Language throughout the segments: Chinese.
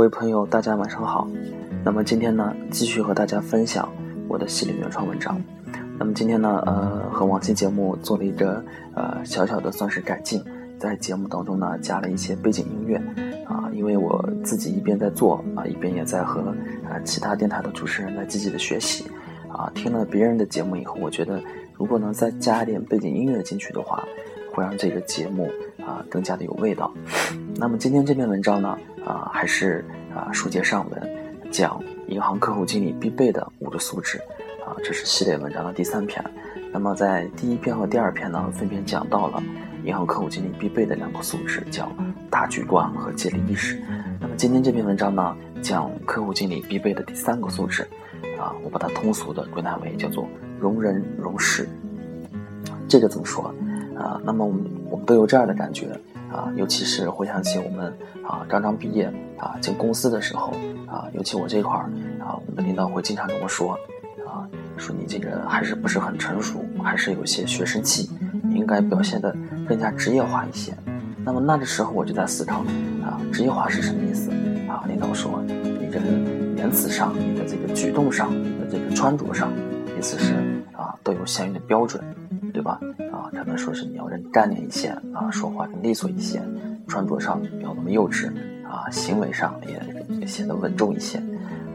各位朋友，大家晚上好。那么今天呢，继续和大家分享我的系列原创文章。那么今天呢，呃，和往期节目做了一个呃小小的算是改进，在节目当中呢加了一些背景音乐啊，因为我自己一边在做啊，一边也在和啊其他电台的主持人在积极的学习啊。听了别人的节目以后，我觉得如果能再加一点背景音乐进去的话，会让这个节目啊更加的有味道。那么今天这篇文章呢？啊，还是啊，书接上文，讲银行客户经理必备的五个素质，啊，这是系列文章的第三篇。那么在第一篇和第二篇呢，分别讲到了银行客户经理必备的两个素质，叫大局观和借力意识。那么今天这篇文章呢，讲客户经理必备的第三个素质，啊，我把它通俗的归纳为叫做容人容事。这个怎么说？啊，那么我们我们都有这样的感觉。啊，尤其是回想起我们啊刚刚毕业啊进公司的时候啊，尤其我这块儿啊，我们的领导会经常跟我说啊，说你这个还是不是很成熟，还是有些学生气，应该表现的更加职业化一些。那么那个时候我就在思考啊，职业化是什么意思啊？领导说你这个言辞上、你的这个举动上、你的这个穿着上，意思是啊都有相应的标准，对吧？啊可能说是你要认干练一些啊，说话更利索一些，穿着上不要那么幼稚啊，行为上也显得稳重一些。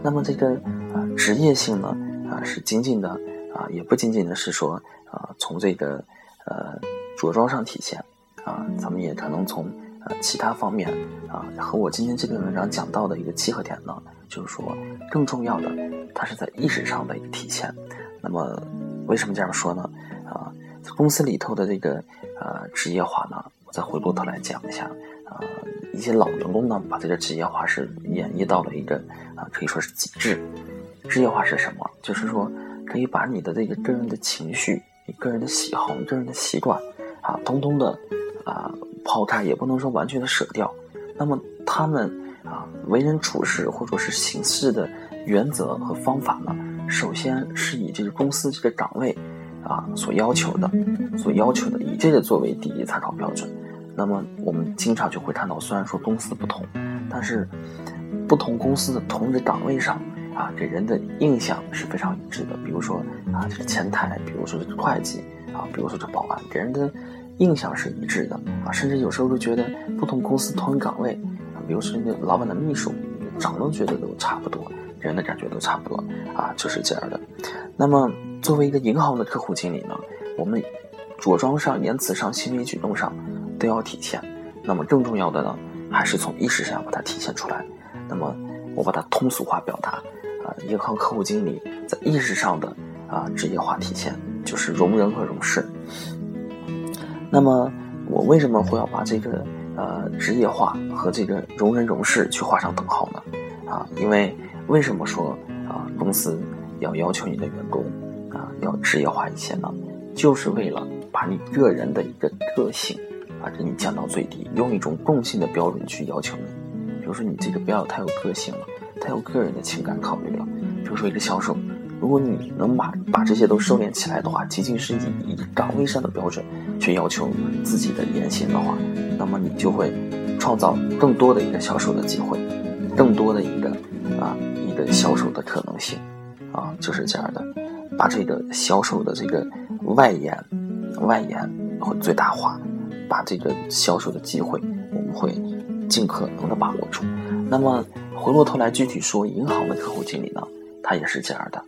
那么这个啊职业性呢啊是仅仅的啊也不仅仅的是说啊从这个呃着装上体现啊，咱们也可能从呃其他方面啊和我今天这篇文章讲到的一个契合点呢，就是说更重要的它是在意识上的一个体现。那么为什么这样说呢？公司里头的这个呃职业化呢，我再回过头来讲一下啊，一些老员工呢，把这个职业化是演绎到了一个啊，可以说是极致。职业化是什么？就是说可以把你的这个个人的情绪、你个人的喜好、你个人的习惯啊，通通的啊抛开，也不能说完全的舍掉。那么他们啊为人处事或者是行事的原则和方法呢，首先是以这个公司这个岗位。啊，所要求的，所要求的，以这个作为第一参考标准。那么我们经常就会看到，虽然说公司不同，但是不同公司的同一岗位上，啊，给人的印象是非常一致的。比如说啊，这个前台，比如说这个会计，啊，比如说这保安，给人的印象是一致的。啊，甚至有时候都觉得不同公司同一岗位，啊，比如说那老板的秘书，长得觉得都差不多，给人的感觉都差不多。啊，就是这样的。那么。作为一个银行的客户经理呢，我们着装上、言辞上、行为举动上都要体现。那么更重要的呢，还是从意识上把它体现出来。那么我把它通俗化表达啊，银行客户经理在意识上的啊职业化体现，就是容人和容事。那么我为什么会要把这个呃职业化和这个容人容事去画上等号呢？啊，因为为什么说啊公司要要求你的员工？要职业化一些呢，就是为了把你个人的一个个性啊，给你降到最低，用一种共性的标准去要求你。比如说你这个不要太有个性了，太有个人的情感考虑了。比如说一个销售，如果你能把把这些都收敛起来的话，仅仅是以以岗位上的标准去要求自己的言行的话，那么你就会创造更多的一个销售的机会，更多的一个啊一个销售的可能性啊，就是这样的。把这个销售的这个外延、外延会最大化，把这个销售的机会，我们会尽可能的把握住。那么回过头来具体说，银行的客户经理呢，他也是这样的，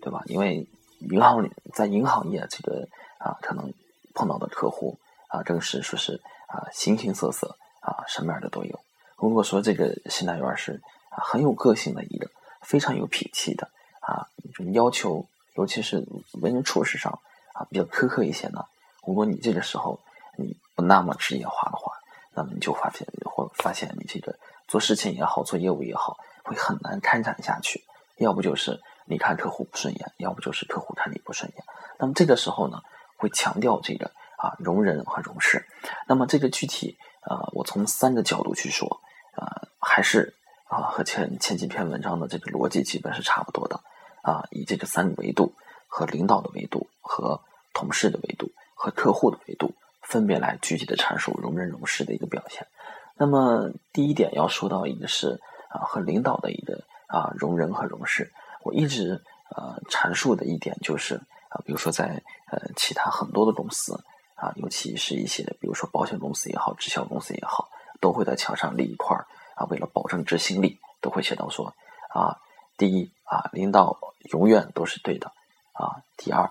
对吧？因为银行里在银行业这个啊，可能碰到的客户啊，更是说是啊，形形色色啊，什么样的都有。如果说这个新来员是，很有个性的一个，非常有脾气的啊，就要求。尤其是为人处事上啊比较苛刻一些呢。如果你这个时候你不那么职业化的话，那么你就发现或发现你这个做事情也好，做业务也好，会很难开展下去。要不就是你看客户不顺眼，要不就是客户看你不顺眼。那么这个时候呢，会强调这个啊容人和容事。那么这个具体啊，我从三个角度去说啊，还是啊和前前几篇文章的这个逻辑基本是差不多的。啊，以这个三个维度和领导的维度、和同事的维度、和客户的维度，分别来具体的阐述容人容事的一个表现。那么第一点要说到一个是啊和领导的一个啊容人和容事。我一直呃阐述的一点就是啊，比如说在呃其他很多的公司啊，尤其是一些比如说保险公司也好，直销公司也好，都会在墙上立一块儿啊，为了保证执行力，都会写到说啊，第一啊，领导永远都是对的啊，第二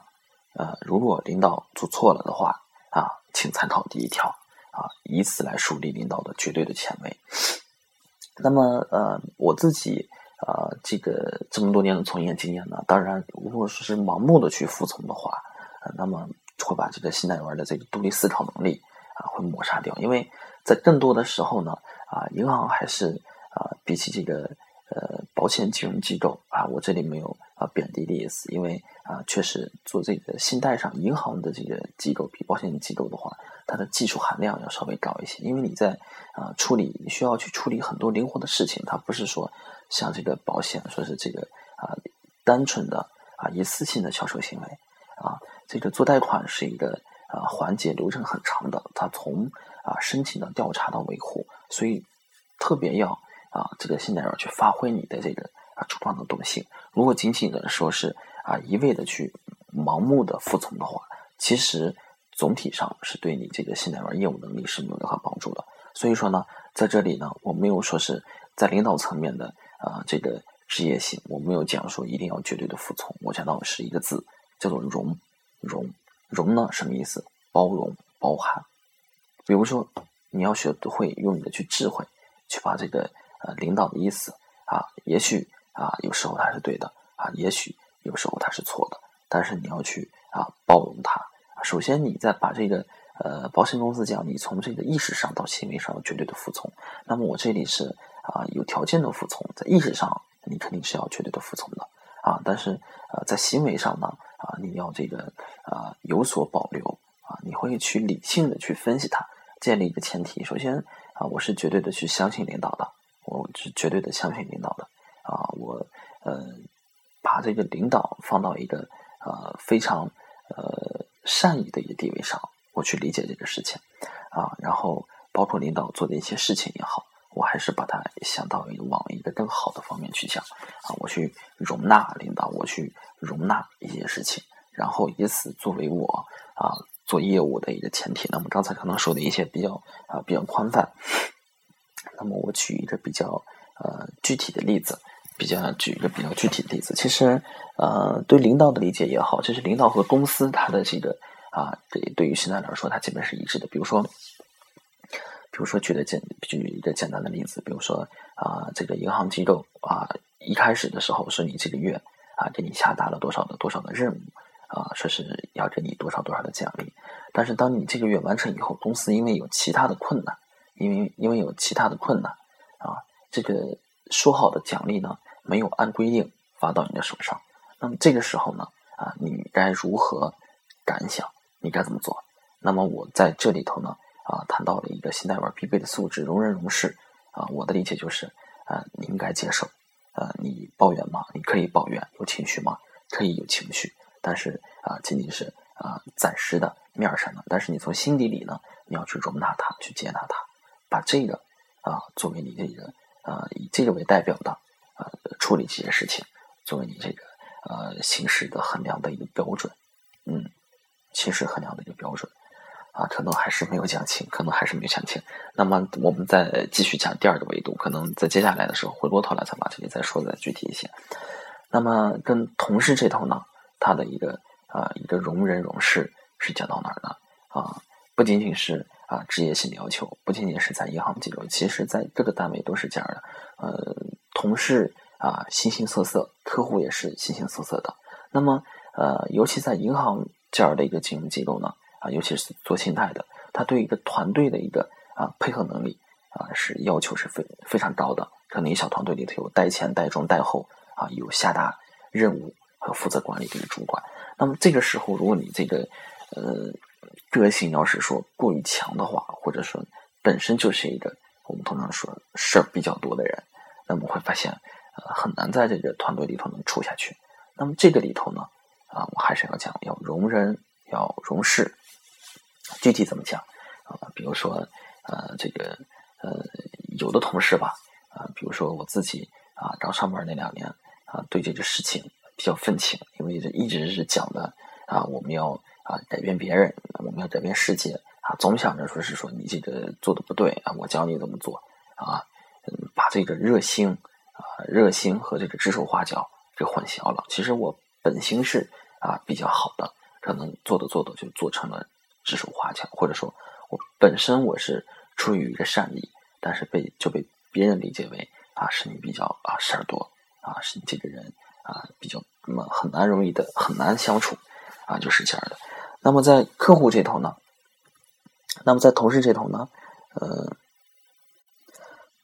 呃，如果领导做错了的话啊，请参考第一条啊，以此来树立领导的绝对的权威。那么呃，我自己。啊，这个这么多年的从业经验呢，当然，如果说是盲目的去服从的话，那么会把这个新代员的这个独立思考能力啊，会抹杀掉。因为在更多的时候呢，啊，银行还是啊，比起这个保险金融机构啊，我这里没有啊贬低的意思，因为啊，确实做这个信贷上，银行的这个机构比保险机构的话，它的技术含量要稍微高一些，因为你在啊处理，你需要去处理很多灵活的事情，它不是说。像这个保险，说是这个啊，单纯的啊一次性的销售行为啊，这个做贷款是一个啊环节流程很长的，它从啊申请到调查到维护，所以特别要啊这个信贷员去发挥你的这个啊主观能动性。如果仅仅的说是啊一味的去盲目的服从的话，其实总体上是对你这个信贷员业务能力是没有任何帮助的。所以说呢，在这里呢，我没有说是在领导层面的。啊，这个职业性我没有讲说一定要绝对的服从，我讲到的是一个字，叫做容。容容呢什么意思？包容、包含。比如说，你要学会用你的去智慧，去把这个呃领导的意思啊，也许啊有时候他是对的啊，也许有时候他是错的，但是你要去啊包容他。首先，你在把这个呃保险公司讲，你从这个意识上到行为上绝对的服从。那么我这里是。啊，有条件的服从，在意识上你肯定是要绝对的服从的啊，但是呃，在行为上呢啊，你要这个啊有所保留啊，你会去理性的去分析它，建立一个前提。首先啊，我是绝对的去相信领导的，我是绝对的相信领导的啊，我呃把这个领导放到一个呃非常呃善意的一个地位上，我去理解这个事情啊，然后包括领导做的一些事情也好。我还是把它想到往一个更好的方面去想啊，我去容纳领导，我去容纳一些事情，然后以此作为我啊做业务的一个前提。那么刚才可能说的一些比较啊比较宽泛，那么我举一个比较呃具体的例子，比较举一个比较具体的例子。其实呃对领导的理解也好，就是领导和公司它的这个啊对对于现在来说，它基本是一致的。比如说。比如说，举的简举一个简单的例子，比如说啊，这个银行机构啊，一开始的时候说你这个月啊，给你下达了多少的多少的任务啊，说是要给你多少多少的奖励。但是当你这个月完成以后，公司因为有其他的困难，因为因为有其他的困难啊，这个说好的奖励呢，没有按规定发到你的手上。那么这个时候呢，啊，你该如何感想？你该怎么做？那么我在这里头呢？啊，谈到了一个新代玩必备的素质，容人容事。啊，我的理解就是，啊，你应该接受。呃，你抱怨吗？你可以抱怨，有情绪吗？可以有情绪，但是啊，仅仅是啊，暂时的面上的。但是你从心底里呢，你要去容纳它，去接纳它，把这个啊作为你这个啊以这个为代表的啊处理这些事情，作为你这个呃行事的衡量的一个标准。嗯，行事衡量的一个标准。啊，可能还是没有讲清，可能还是没有讲清。那么我们再继续讲第二个维度，可能在接下来的时候回过头来再把这里再说的具体一些。那么跟同事这头呢，他的一个啊一个容人容事是讲到哪儿呢？啊，不仅仅是啊职业性要求，不仅仅是在银行机构，其实在各个单位都是这样的。呃，同事啊形形色色，客户也是形形色色的。那么呃，尤其在银行这样的一个金融机构呢？啊，尤其是做信贷的，他对一个团队的一个啊配合能力啊是要求是非非常高的。可能一小团队里头有带前、带中、带后啊，有下达任务和负责管理的一个主管。那么这个时候，如果你这个呃个性要是说过于强的话，或者说本身就是一个我们通常说事儿比较多的人，那么会发现呃很难在这个团队里头能处下去。那么这个里头呢啊，我还是要讲要容人，要容事。具体怎么讲啊？比如说，呃，这个呃，有的同事吧，啊，比如说我自己啊，刚上班那两年啊，对这个事情比较愤青，因为这一直是讲的啊，我们要啊改变别人，我们要改变世界啊，总想着说是说你这个做的不对啊，我教你怎么做啊，嗯，把这个热心啊热心和这个指手画脚给混淆了。其实我本心是啊比较好的，可能做着做着就做成了指手画脚，或者说我本身我是出于一个善意，但是被就被。别人理解为啊，是你比较啊事儿多啊，是你这个人啊比较那么很难容易的很难相处啊，就是这样的。那么在客户这头呢，那么在同事这头呢，呃，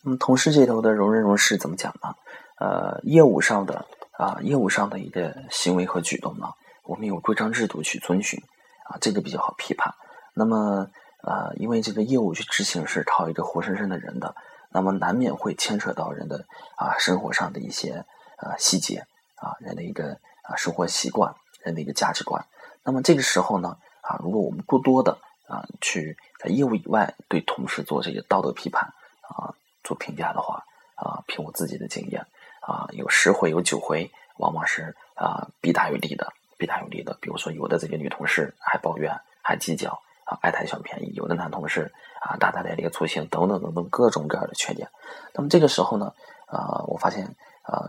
那么同事这头的容人容事怎么讲呢？呃，业务上的啊，业务上的一个行为和举动呢，我们有规章制度去遵循啊，这个比较好批判。那么呃，因为这个业务去执行是靠一个活生生的人的。那么难免会牵扯到人的啊生活上的一些啊细节啊人的一个啊生活习惯人的一个价值观。那么这个时候呢啊如果我们过多的啊去在业务以外对同事做这个道德批判啊做评价的话啊凭我自己的经验啊有十回有九回往往是啊弊大于利的弊大于利的。比如说有的这个女同事还抱怨还计较。啊，爱贪小便宜，有的男同事啊，大大咧咧、粗心等等等等各种各样的缺点。那么这个时候呢，啊，我发现啊，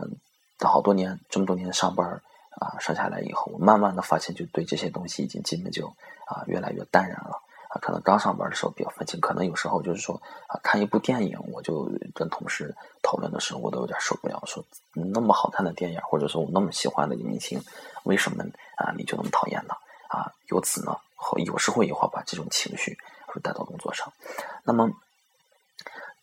好多年这么多年上班啊，上下来以后，我慢慢的发现，就对这些东西已经基本就啊越来越淡然了。啊，可能刚上班的时候比较愤青，可能有时候就是说啊，看一部电影，我就跟同事讨论的时候，我都有点受不了，说那么好看的电影，或者说我那么喜欢的明星，为什么啊你就那么讨厌呢？啊，由此呢。有时候也会把这种情绪会带到工作上。那么，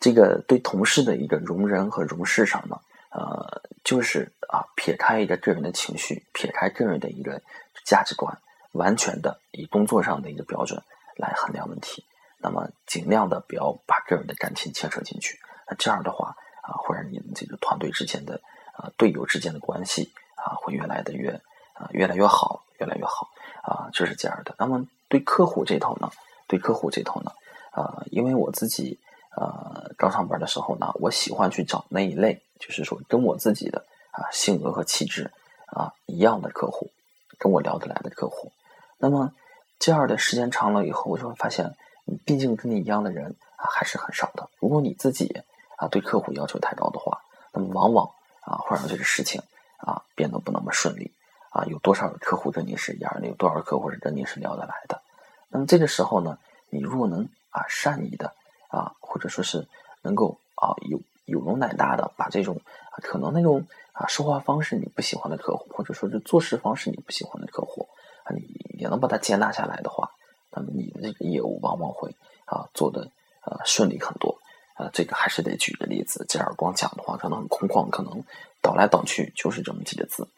这个对同事的一个容忍和容事上呢，呃，就是啊，撇开一个个人的情绪，撇开个人的一个价值观，完全的以工作上的一个标准来衡量问题。那么，尽量的不要把个人的感情牵扯进去。那这样的话啊，会让你们这个团队之间的啊队友之间的关系啊，会越来的越啊越来越好，越来越好啊，就是这样的。那么。对客户这头呢，对客户这头呢，啊，因为我自己呃刚上班的时候呢，我喜欢去找那一类，就是说跟我自己的啊性格和气质啊一样的客户，跟我聊得来的客户。那么这样的时间长了以后，我就会发现，毕竟跟你一样的人啊还是很少的。如果你自己啊对客户要求太高的话，那么往往啊会让这个事情啊变得不那么顺利。啊，有多少客户跟你是一样的？有多少客户是跟你是聊得来的？那么这个时候呢，你如果能啊善意的啊，或者说是能够啊有有容乃大的把这种啊可能那种啊说话方式你不喜欢的客户，或者说是做事方式你不喜欢的客户啊，你也能把它接纳下来的话，那么你的这个业务往往会啊做的呃顺利很多。啊，这个还是得举个例子，这样光讲的话可能很空旷，可能倒来倒去就是这么几个字。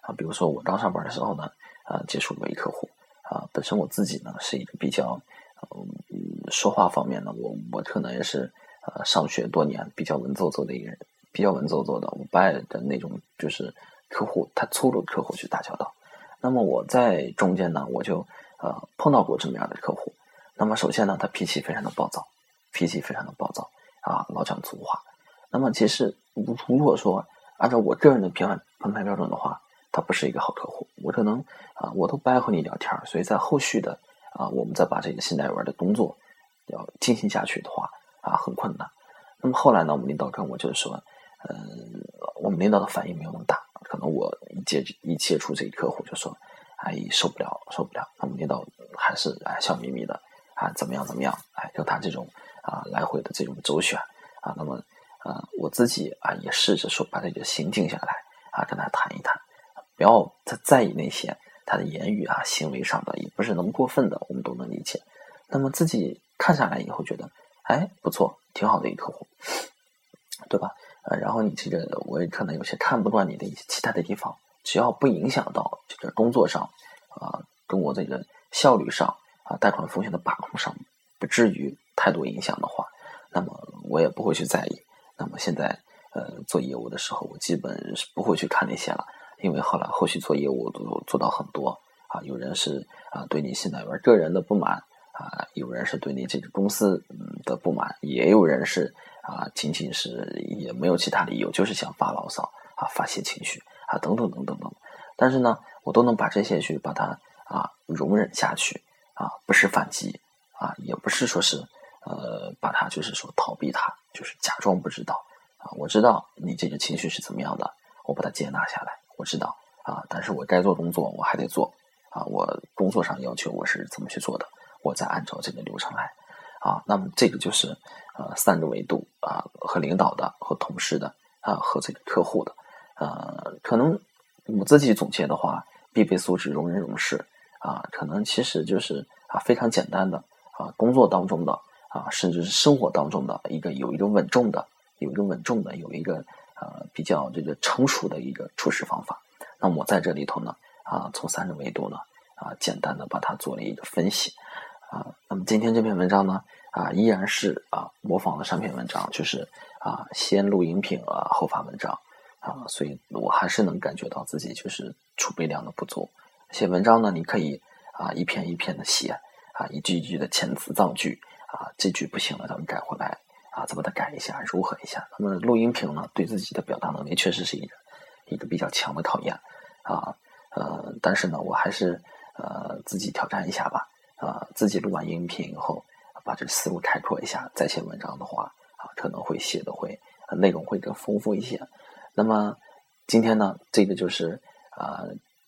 啊，比如说我刚上班的时候呢，啊，接触过一客户，啊，本身我自己呢是一个比较，说话方面呢，我我可能也是，呃，上学多年比较文绉绉的一个人，比较文绉绉的，我不爱跟那种就是客户太粗鲁的客户去打交道。那么我在中间呢，我就呃碰到过这么样的客户。那么首先呢，他脾气非常的暴躁，脾气非常的暴躁，啊，老讲粗话。那么其实如果说按照我个人的评判评判标准的话，他不是一个好客户，我可能啊，我都不爱和你聊天所以在后续的啊，我们再把这个信贷员的工作要进行下去的话啊，很困难。那么后来呢，我们领导跟我就是说，嗯，我们领导的反应没有那么大，可能我一接一接触这一客户就说，哎，受不了，受不了。那么领导还是哎笑眯眯的啊，怎么样怎么样？哎，跟他这种啊来回的这种周旋啊，那么啊，我自己啊也试着说把这个心静下来啊，跟他谈一谈。不要再在意那些他的言语啊、行为上的，也不是那么过分的，我们都能理解。那么自己看下来以后，觉得哎不错，挺好的一客户，对吧？呃，然后你这个我也可能有些看不惯你的一些其他的地方，只要不影响到这个工作上啊，跟我这个效率上啊，贷款风险的把控上，不至于太多影响的话，那么我也不会去在意。那么现在呃做业务的时候，我基本是不会去看那些了。因为后来后续做业务都做到很多啊，有人是啊对你新来员个人的不满啊，有人是对你这个公司的不满，也有人是啊，仅仅是也没有其他理由，就是想发牢骚啊，发泄情绪啊，等等等等等。但是呢，我都能把这些去把它啊容忍下去啊，不是反击啊，也不是说是呃把它就是说逃避它，就是假装不知道啊。我知道你这个情绪是怎么样的，我把它接纳下来，我知道啊，但是我该做工作我还得做啊，我工作上要求我是怎么去做的，我再按照这个流程来。啊，那么这个就是呃三个维度啊，和领导的、和同事的啊，和这个客户的，呃，可能我自己总结的话，必备素质容人容事啊，可能其实就是啊非常简单的啊，工作当中的啊，甚至是生活当中的一个有一个稳重的、有一个稳重的、有一个呃比较这个成熟的一个处事方法。那我在这里头呢啊，从三个维度呢啊，简单的把它做了一个分析。啊，那么今天这篇文章呢，啊，依然是啊模仿了上篇文章，就是啊先录音频啊后发文章啊，所以我还是能感觉到自己就是储备量的不足。写文章呢，你可以啊一篇一篇的写啊，一句一句的遣词造句啊，这句不行了，咱们改回来啊，再把它改一下，柔和一下。那么录音频呢，对自己的表达能力确实是一个一个比较强的考验啊，呃，但是呢，我还是呃自己挑战一下吧。啊，自己录完音频以后，把这思路开阔一下，再写文章的话，啊，可能会写的会内容会更丰富一些。那么今天呢，这个就是啊，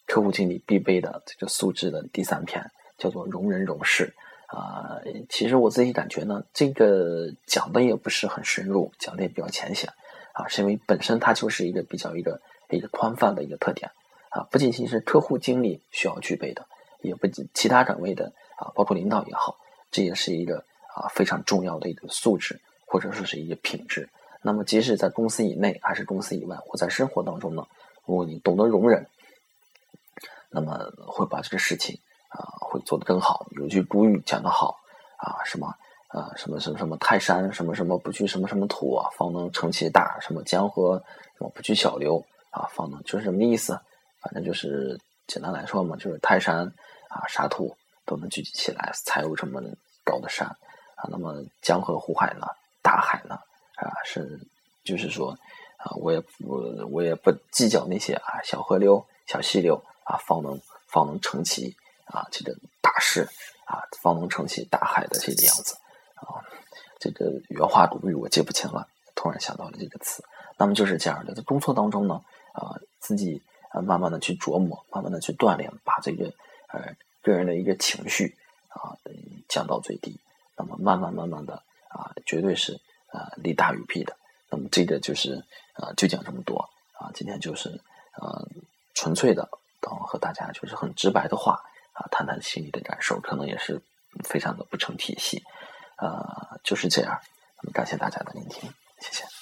客户经理必备的这个素质的第三篇，叫做容人容事。啊，其实我自己感觉呢，这个讲的也不是很深入，讲的也比较浅显。啊，是因为本身它就是一个比较一个一个宽泛的一个特点。啊，不仅仅是客户经理需要具备的，也不仅其他岗位的。啊，包括领导也好，这也是一个啊非常重要的一个素质，或者说是一个品质。那么，即使在公司以内还是公司以外，或在生活当中呢，如果你懂得容忍，那么会把这个事情啊会做得更好。有句古语讲得好啊，什么啊什么什么什么泰山什么什么不去什么什么土啊，方能成其大；什么江河什么不去小流啊，方能就是什么意思？反正就是简单来说嘛，就是泰山啊沙土。都能聚集起来，才有这么高的山啊。那么江河湖海呢？大海呢？啊，是就是说啊，我也我我也不计较那些啊，小河流、小溪流啊，方能方能撑起啊这个大势啊，方能撑起大海的这个样子啊。这个原话古语我记不清了，突然想到了这个词。那么就是这样的，在工作当中呢，啊，自己啊慢慢的去琢磨，慢慢的去锻炼，把这个呃。个人的一个情绪啊降到最低，那么慢慢慢慢的啊，绝对是啊利大于弊的。那么这个就是啊，就讲这么多啊。今天就是呃纯粹的，当和大家就是很直白的话啊，谈谈心里的感受，可能也是非常的不成体系，啊，就是这样。那么感谢大家的聆听，谢谢。